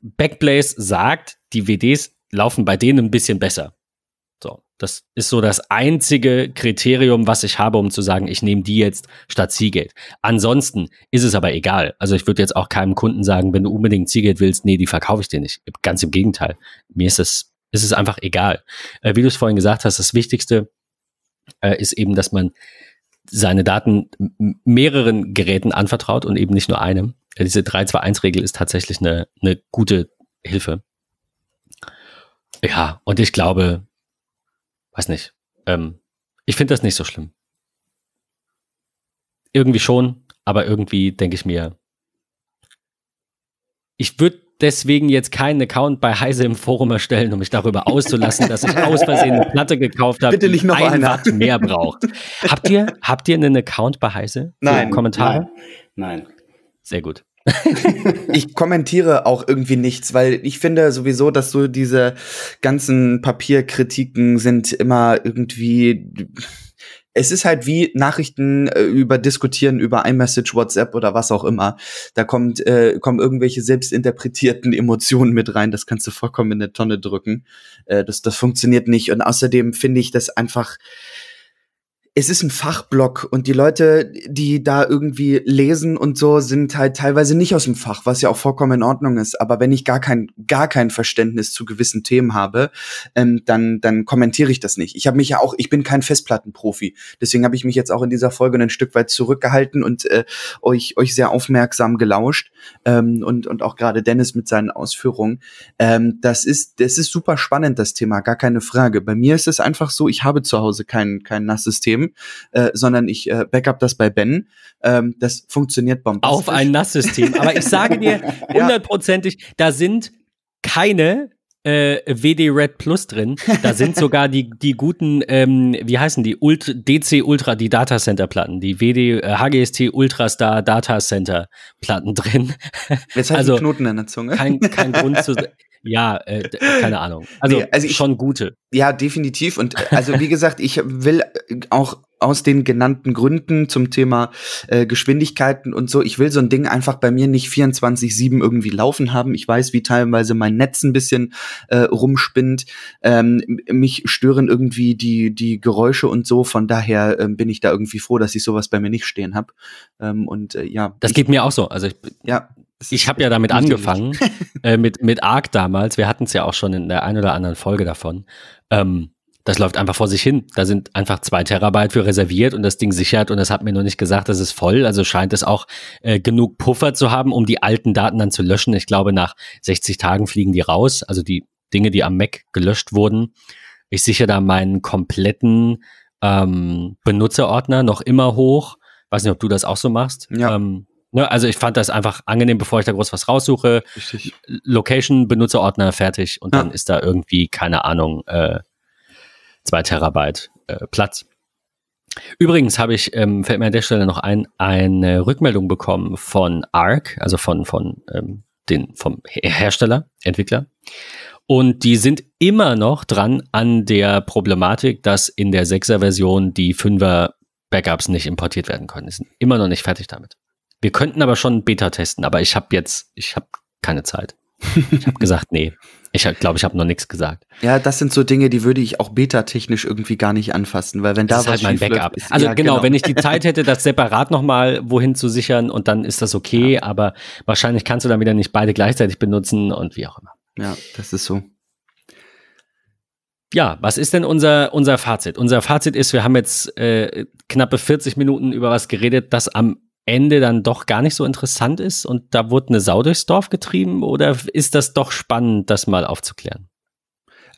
Backblaze sagt, die WDs laufen bei denen ein bisschen besser. Das ist so das einzige Kriterium, was ich habe, um zu sagen, ich nehme die jetzt statt Seagate. Ansonsten ist es aber egal. Also ich würde jetzt auch keinem Kunden sagen, wenn du unbedingt Seagate willst, nee, die verkaufe ich dir nicht. Ganz im Gegenteil. Mir ist es, ist es einfach egal. Äh, wie du es vorhin gesagt hast, das Wichtigste äh, ist eben, dass man seine Daten mehreren Geräten anvertraut und eben nicht nur einem. Äh, diese 3-2-1-Regel ist tatsächlich eine, eine gute Hilfe. Ja, und ich glaube, weiß nicht. Ähm, ich finde das nicht so schlimm. Irgendwie schon, aber irgendwie denke ich mir, ich würde deswegen jetzt keinen Account bei Heise im Forum erstellen, um mich darüber auszulassen, dass ich aus Versehen eine Platte gekauft habe, Bitte nicht noch die ein. Watt mehr braucht. Habt ihr, habt ihr einen Account bei Heise? Nein. Kommentare? Nein. Nein. Sehr gut. (laughs) Ich kommentiere auch irgendwie nichts, weil ich finde sowieso, dass so diese ganzen Papierkritiken sind immer irgendwie. Es ist halt wie Nachrichten äh, über diskutieren über iMessage, WhatsApp oder was auch immer. Da kommt äh, kommen irgendwelche selbstinterpretierten Emotionen mit rein. Das kannst du vollkommen in eine Tonne drücken. Äh, das das funktioniert nicht. Und außerdem finde ich das einfach es ist ein Fachblock und die Leute, die da irgendwie lesen und so, sind halt teilweise nicht aus dem Fach, was ja auch vollkommen in Ordnung ist. Aber wenn ich gar kein, gar kein Verständnis zu gewissen Themen habe, ähm, dann, dann kommentiere ich das nicht. Ich habe mich ja auch, ich bin kein Festplattenprofi. Deswegen habe ich mich jetzt auch in dieser Folge ein Stück weit zurückgehalten und äh, euch, euch sehr aufmerksam gelauscht. Ähm, und, und auch gerade Dennis mit seinen Ausführungen. Ähm, das ist, das ist super spannend, das Thema, gar keine Frage. Bei mir ist es einfach so, ich habe zu Hause kein, kein NAS-System, äh, sondern ich äh, backup das bei Ben. Ähm, das funktioniert bombastisch. Auf ein NAS-System. Aber ich sage dir (laughs) hundertprozentig, da sind keine äh, WD Red Plus drin. Da sind (laughs) sogar die, die guten, ähm, wie heißen die, Ult DC Ultra, die Datacenter Platten, die WD äh, HGST Ultrastar Datacenter Platten drin. Jetzt hat also, Knoten in der Zunge. Kein, kein Grund zu. (laughs) Ja, äh, keine (laughs) Ahnung. Also, Nee, also ich- schon gute. Ja, definitiv. Und äh, also wie gesagt, ich will äh, auch aus den genannten Gründen zum Thema äh, Geschwindigkeiten und so, ich will so ein Ding einfach bei mir nicht 24-7 irgendwie laufen haben. Ich weiß, wie teilweise mein Netz ein bisschen äh, rumspinnt. Ähm, mich stören irgendwie die, die Geräusche und so. Von daher ähm, bin ich da irgendwie froh, dass ich sowas bei mir nicht stehen habe. Ähm, und äh, ja, Das geht mir auch so. Also ich, ja. Ich habe ja damit angefangen, (laughs) äh, mit, mit Arc damals. Wir hatten es ja auch schon in der einen oder anderen Folge davon. Ähm, das läuft einfach vor sich hin. Da sind einfach zwei Terabyte für reserviert und das Ding sichert und es hat mir nur nicht gesagt, das ist voll. Also scheint es auch äh, genug Puffer zu haben, um die alten Daten dann zu löschen. Ich glaube, nach 60 Tagen fliegen die raus. Also die Dinge, die am Mac gelöscht wurden. Ich sichere da meinen kompletten ähm, Benutzerordner noch immer hoch. Weiß nicht, ob du das auch so machst. Ja. Ähm, ne, also ich fand das einfach angenehm, bevor ich da groß was raussuche. Richtig. Location, Benutzerordner fertig und Ja. dann ist da irgendwie, keine Ahnung, äh, zwei Terabyte äh, Platz. Übrigens habe ich, ähm, fällt mir an der Stelle noch ein, eine Rückmeldung bekommen von ARC, also von, von ähm, den, vom Her- Hersteller, Entwickler. Und die sind immer noch dran an der Problematik, dass in der 6er Version die 5er Backups nicht importiert werden können. Die sind immer noch nicht fertig damit. Wir könnten aber schon Beta testen, aber ich habe jetzt, ich habe keine Zeit. Ich habe gesagt, nee. Ich glaube, ich habe noch nichts gesagt. Ja, das sind so Dinge, die würde ich auch beta-technisch irgendwie gar nicht anfassen, weil wenn da Das ist was halt mein Backup. ist- also ja, genau, wenn ich die (laughs) Zeit hätte, das separat nochmal wohin zu sichern und dann ist das okay, aber wahrscheinlich kannst du dann wieder nicht beide gleichzeitig benutzen und wie auch immer. Ja, das ist so. Ja, was ist denn unser, unser Fazit? Unser Fazit ist, wir haben jetzt äh, knappe 40 Minuten über was geredet, das am Ende dann doch gar nicht so interessant ist und da wurde eine Sau durchs Dorf getrieben oder ist das doch spannend, das mal aufzuklären?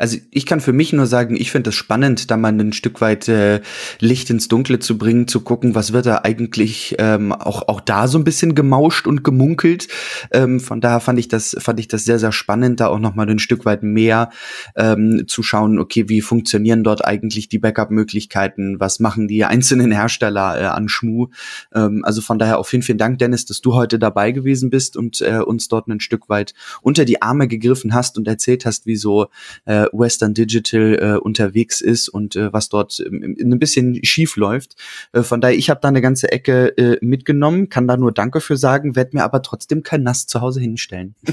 Also ich kann für mich nur sagen, ich finde es spannend, da mal ein Stück weit äh, Licht ins Dunkle zu bringen, zu gucken, was wird da eigentlich ähm, auch auch da so ein bisschen gemauscht und gemunkelt. Ähm, von daher fand ich das fand ich das sehr sehr spannend, da auch noch mal ein Stück weit mehr ähm, zu schauen. Okay, wie funktionieren dort eigentlich die Backup-Möglichkeiten? Was machen die einzelnen Hersteller äh, an Schmu? Ähm, also von daher auch vielen vielen Dank, Dennis, dass du heute dabei gewesen bist und äh, uns dort ein Stück weit unter die Arme gegriffen hast und erzählt hast, wie so äh, Western Digital äh, unterwegs ist und äh, was dort ähm, ein bisschen schief läuft. Äh, von daher, ich habe da eine ganze Ecke äh, mitgenommen, kann da nur Danke für sagen, werde mir aber trotzdem kein Nass zu Hause hinstellen. (laughs)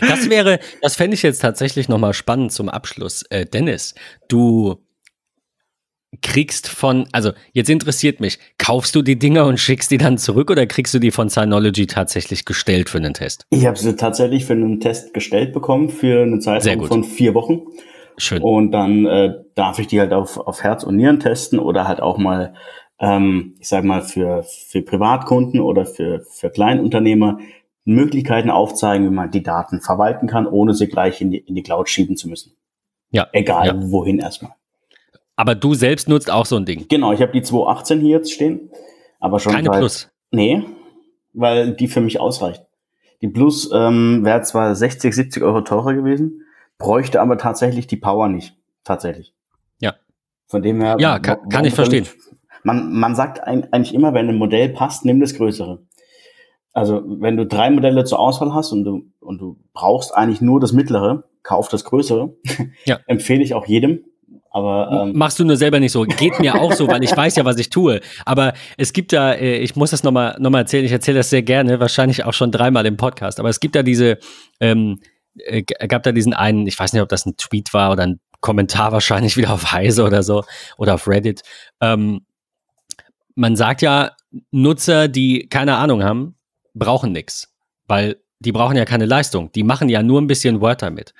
das wäre, das fände ich jetzt tatsächlich nochmal spannend zum Abschluss. Äh, Dennis, du kriegst von, also jetzt interessiert mich, kaufst du die Dinger und schickst die dann zurück oder kriegst du die von Synology tatsächlich gestellt für einen Test? Ich habe sie tatsächlich für einen Test gestellt bekommen für eine gut. von vier Wochen. Schön. Und dann äh, darf ich die halt auf, auf Herz und Nieren testen oder halt auch mal, ähm, ich sag mal, für, für Privatkunden oder für, für Kleinunternehmer Möglichkeiten aufzeigen, wie man die Daten verwalten kann, ohne sie gleich in die, in die Cloud schieben zu müssen. Ja. Egal Ja. wohin erstmal. Aber du selbst nutzt auch so ein Ding. Genau, ich habe die 218 hier jetzt stehen, aber schon Keine seit, Plus. Nee, weil die für mich ausreicht. Die Plus ähm, wäre zwar 60, 70 Euro teurer gewesen, bräuchte aber tatsächlich die Power nicht. Tatsächlich. Ja. Von dem her. Ja, kann, kann ich verstehen. Man, man sagt eigentlich immer, wenn ein Modell passt, nimm das Größere. Also wenn du drei Modelle zur Auswahl hast und du, und du brauchst eigentlich nur das mittlere, kauf das größere. Ja. (laughs) Empfehle ich auch jedem. Aber ähm, machst du nur selber nicht so. Geht mir auch so, weil ich weiß ja, was ich tue. Aber es gibt da, äh, ich muss das nochmal noch mal erzählen, ich erzähle das sehr gerne, wahrscheinlich auch schon dreimal im Podcast. Aber es gibt da diese, ähm, äh, gab da diesen einen, ich weiß nicht, ob das ein Tweet war oder ein Kommentar wahrscheinlich wieder auf Heise oder so oder auf Reddit. Ähm, man sagt ja, Nutzer, die keine Ahnung haben, brauchen nichts, weil die brauchen ja keine Leistung. Die machen ja nur ein bisschen Word damit.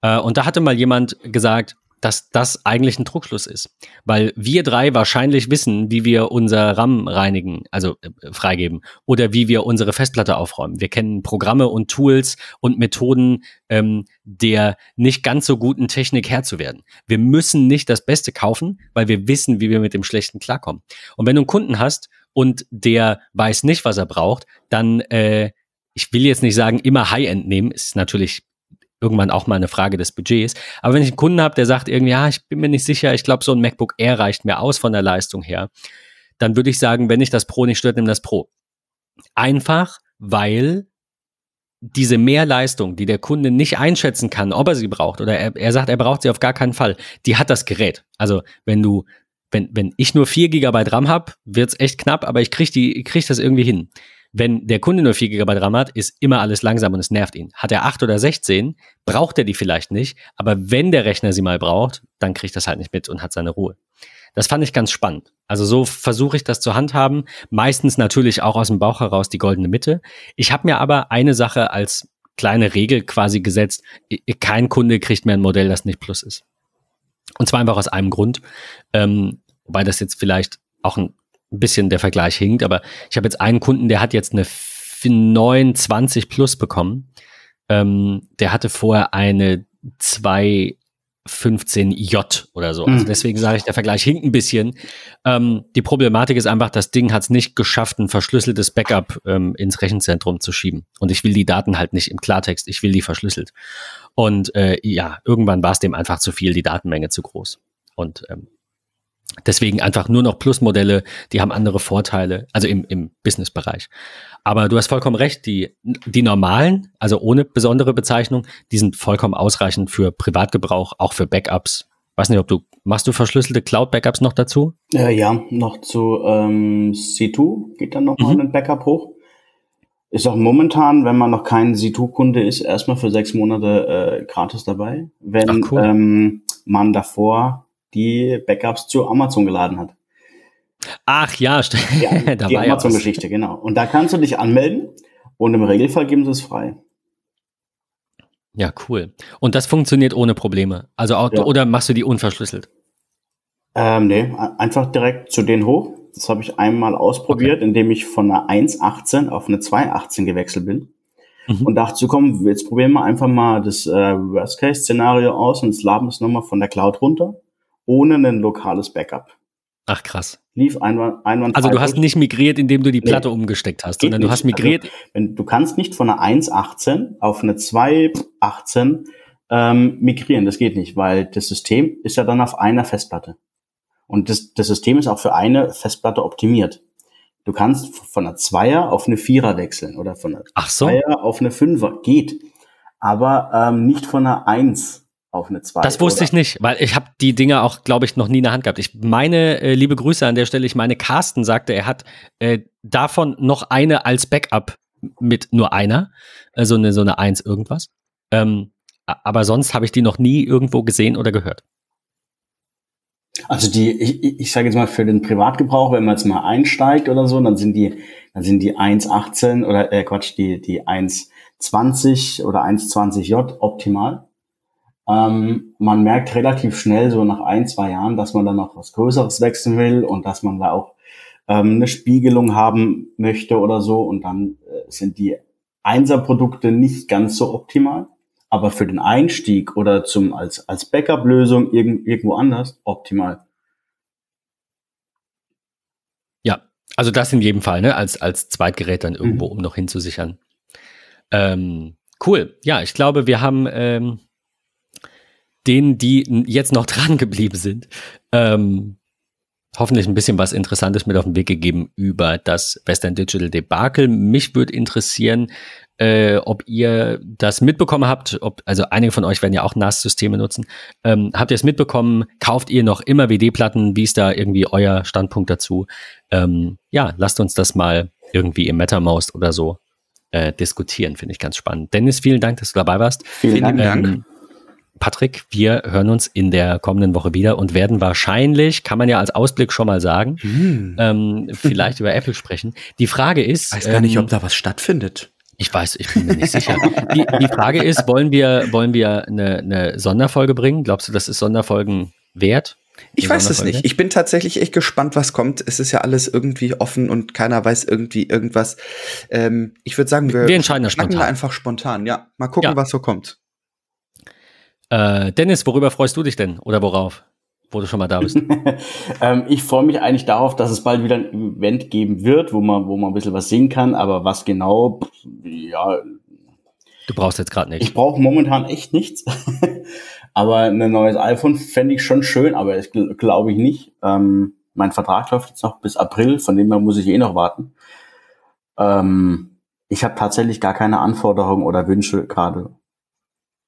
Äh, und da hatte mal jemand gesagt, dass das eigentlich ein Druckschluss ist, weil wir drei wahrscheinlich wissen, wie wir unser RAM reinigen, also äh, freigeben, oder wie wir unsere Festplatte aufräumen. Wir kennen Programme und Tools und Methoden, ähm, der nicht ganz so guten Technik Herr zu werden. Wir müssen nicht das Beste kaufen, weil wir wissen, wie wir mit dem Schlechten klarkommen. Und wenn du einen Kunden hast und der weiß nicht, was er braucht, dann, äh, ich will jetzt nicht sagen, immer High-End nehmen, ist natürlich irgendwann auch mal eine Frage des Budgets. Aber wenn ich einen Kunden habe, der sagt irgendwie, ja, ich bin mir nicht sicher, ich glaube, so ein MacBook Air reicht mir aus von der Leistung her, dann würde ich sagen, wenn ich das Pro nicht stört, nimm das Pro. Einfach, weil diese Mehrleistung, die der Kunde nicht einschätzen kann, ob er sie braucht, oder er, er sagt, er braucht sie auf gar keinen Fall, die hat das Gerät. Also wenn du wenn, wenn ich nur 4 GB RAM habe, wird's echt knapp, aber ich krieg die, ich krieg das irgendwie hin. Wenn der Kunde nur 4 GB RAM hat, ist immer alles langsam und es nervt ihn. Hat er 8 oder 16, braucht er die vielleicht nicht, aber wenn der Rechner sie mal braucht, dann kriegt das halt nicht mit und hat seine Ruhe. Das fand ich ganz spannend. Also so versuche ich das zu handhaben. Meistens natürlich auch aus dem Bauch heraus die goldene Mitte. Ich habe mir aber eine Sache als kleine Regel quasi gesetzt. Kein Kunde kriegt mehr ein Modell, das nicht Plus ist. Und zwar einfach aus einem Grund. Ähm, wobei das jetzt vielleicht auch ein bisschen der Vergleich hinkt, aber ich habe jetzt einen Kunden, der hat jetzt eine 920 Plus bekommen. Ähm, der hatte vorher eine 215J oder so. Also mhm. deswegen sage ich, der Vergleich hinkt ein bisschen. Ähm, die Problematik ist einfach, das Ding hat es nicht geschafft, ein verschlüsseltes Backup ähm, ins Rechenzentrum zu schieben. Und ich will die Daten halt nicht im Klartext, ich will die verschlüsselt. Und äh, ja, irgendwann war es dem einfach zu viel, die Datenmenge zu groß. Und ähm, Deswegen einfach nur noch Plusmodelle, die haben andere Vorteile, also im, im Business-Bereich. Aber du hast vollkommen recht, die, die normalen, also ohne besondere Bezeichnung, die sind vollkommen ausreichend für Privatgebrauch, auch für Backups. Weiß nicht, ob du, machst du verschlüsselte Cloud-Backups noch dazu? Äh, ja, noch zu ähm, C2 geht dann nochmal mhm. ein Backup hoch. Ist auch momentan, wenn man noch kein C2-Kunde ist, erstmal für sechs Monate äh, gratis dabei. Wenn cool. ähm, man davor die Backups zu Amazon geladen hat. Ach ja. Ja, (laughs) die Amazon-Geschichte, genau. Und da kannst du dich anmelden und im Regelfall geben sie es frei. Ja, cool. Und das funktioniert ohne Probleme. Also auch, ja. oder machst du die unverschlüsselt? Ähm, nee, einfach direkt zu denen hoch. Das habe ich einmal ausprobiert, okay. indem ich von einer 1.18 auf eine 2.18 gewechselt bin. Mhm. Und dachte, komm, jetzt probieren wir einfach mal das äh, Worst-Case-Szenario aus und laden es nochmal von der Cloud runter ohne ein lokales Backup. Ach krass. Lief einwand, einwandfrei. Also du hast nicht migriert, indem du die Platte nee, umgesteckt hast, sondern du hast migriert. Also, wenn, du kannst nicht von einer 1.18 auf eine 2.18 ähm, migrieren. Das geht nicht, weil das System ist ja dann auf einer Festplatte. Und das, das System ist auch für eine Festplatte optimiert. Du kannst von einer Zweier auf eine Vierer wechseln oder von einer Ach so. Zweier auf eine Fünfer. Geht. Aber ähm, nicht von einer 1 auf eine 2. Das wusste oder? ich nicht, weil ich habe die Dinger auch, glaube ich, noch nie in der Hand gehabt. Ich meine, äh, liebe Grüße an der Stelle, ich meine, Carsten sagte, er hat äh, davon noch eine als Backup mit nur einer, äh, so eine, so eine 1 irgendwas. Ähm, aber sonst habe ich die noch nie irgendwo gesehen oder gehört. Also die, ich, ich sage jetzt mal für den Privatgebrauch, wenn man jetzt mal einsteigt oder so, dann sind die, dann sind die 1,18 oder äh, Quatsch, die, die 1,20 oder 1,20J optimal. Ähm, man merkt relativ schnell, so nach ein, zwei Jahren, dass man dann noch was Größeres wechseln will und dass man da auch ähm, eine Spiegelung haben möchte oder so. Und dann äh, sind die Einser-Produkte nicht ganz so optimal. Aber für den Einstieg oder zum als, als Backup-Lösung irgend, irgendwo anders optimal. Ja, also das in jedem Fall, ne? Als, als Zweitgerät dann irgendwo, mhm. um noch hinzusichern. Ähm, cool. Ja, ich glaube, wir haben ähm, denen, die jetzt noch (laughs) dran geblieben sind, ähm, hoffentlich ein bisschen was Interessantes mit auf den Weg gegeben über das Western Digital Debakel. Mich würde interessieren, äh, ob ihr das mitbekommen habt, ob, also einige von euch werden ja auch NAS-Systeme nutzen. Ähm, habt ihr es mitbekommen? Kauft ihr noch immer WD-Platten? Wie ist da irgendwie euer Standpunkt dazu? Ähm, ja, lasst uns das mal irgendwie im MetaMost oder so äh, diskutieren, finde ich ganz spannend. Dennis, vielen Dank, dass du dabei warst. Vielen Dank. Ähm, Patrick, wir hören uns in der kommenden Woche wieder und werden wahrscheinlich, kann man ja als Ausblick schon mal sagen, hm. ähm, vielleicht über Apple sprechen. Die Frage ist. Ich weiß gar nicht, ob ähm, da was stattfindet. Ich weiß, ich bin mir nicht sicher. Die, die, Frage ist, wollen wir, wollen wir eine, eine Sonderfolge bringen? Glaubst du, das ist Sonderfolgen wert? Ich weiß es nicht. Ich bin tatsächlich echt gespannt, was kommt. Es ist ja alles irgendwie offen und keiner weiß irgendwie irgendwas. Ähm, ich würde sagen, wir, wir entscheiden das spontan. einfach spontan. Ja, mal gucken, ja. was so kommt. Äh, Dennis, worüber freust du dich denn oder worauf? Wo du schon mal da bist. (laughs) ähm, ich freue mich eigentlich darauf, dass es bald wieder ein Event geben wird, wo man, wo man ein bisschen was sehen kann, aber was genau, ja. Du brauchst jetzt gerade nichts. Ich brauche momentan echt nichts. (laughs) aber ein neues iPhone fände ich schon schön, aber das glaube ich nicht. Ähm, mein Vertrag läuft jetzt noch bis April, von dem her muss ich eh noch warten. Ähm, ich habe tatsächlich gar keine Anforderungen oder Wünsche gerade.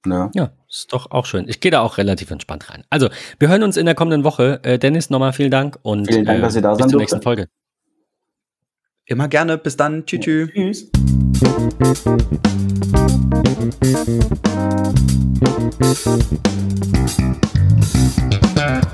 Ja. ja, ist doch auch schön. Ich gehe da auch relativ entspannt rein. Also, wir hören uns in der kommenden Woche. Äh, Dennis, nochmal vielen Dank und vielen Dank, äh, dass ihr da bis zur nächsten Folge. Immer gerne. Bis dann. Tschüss. Tschüss. tschüss.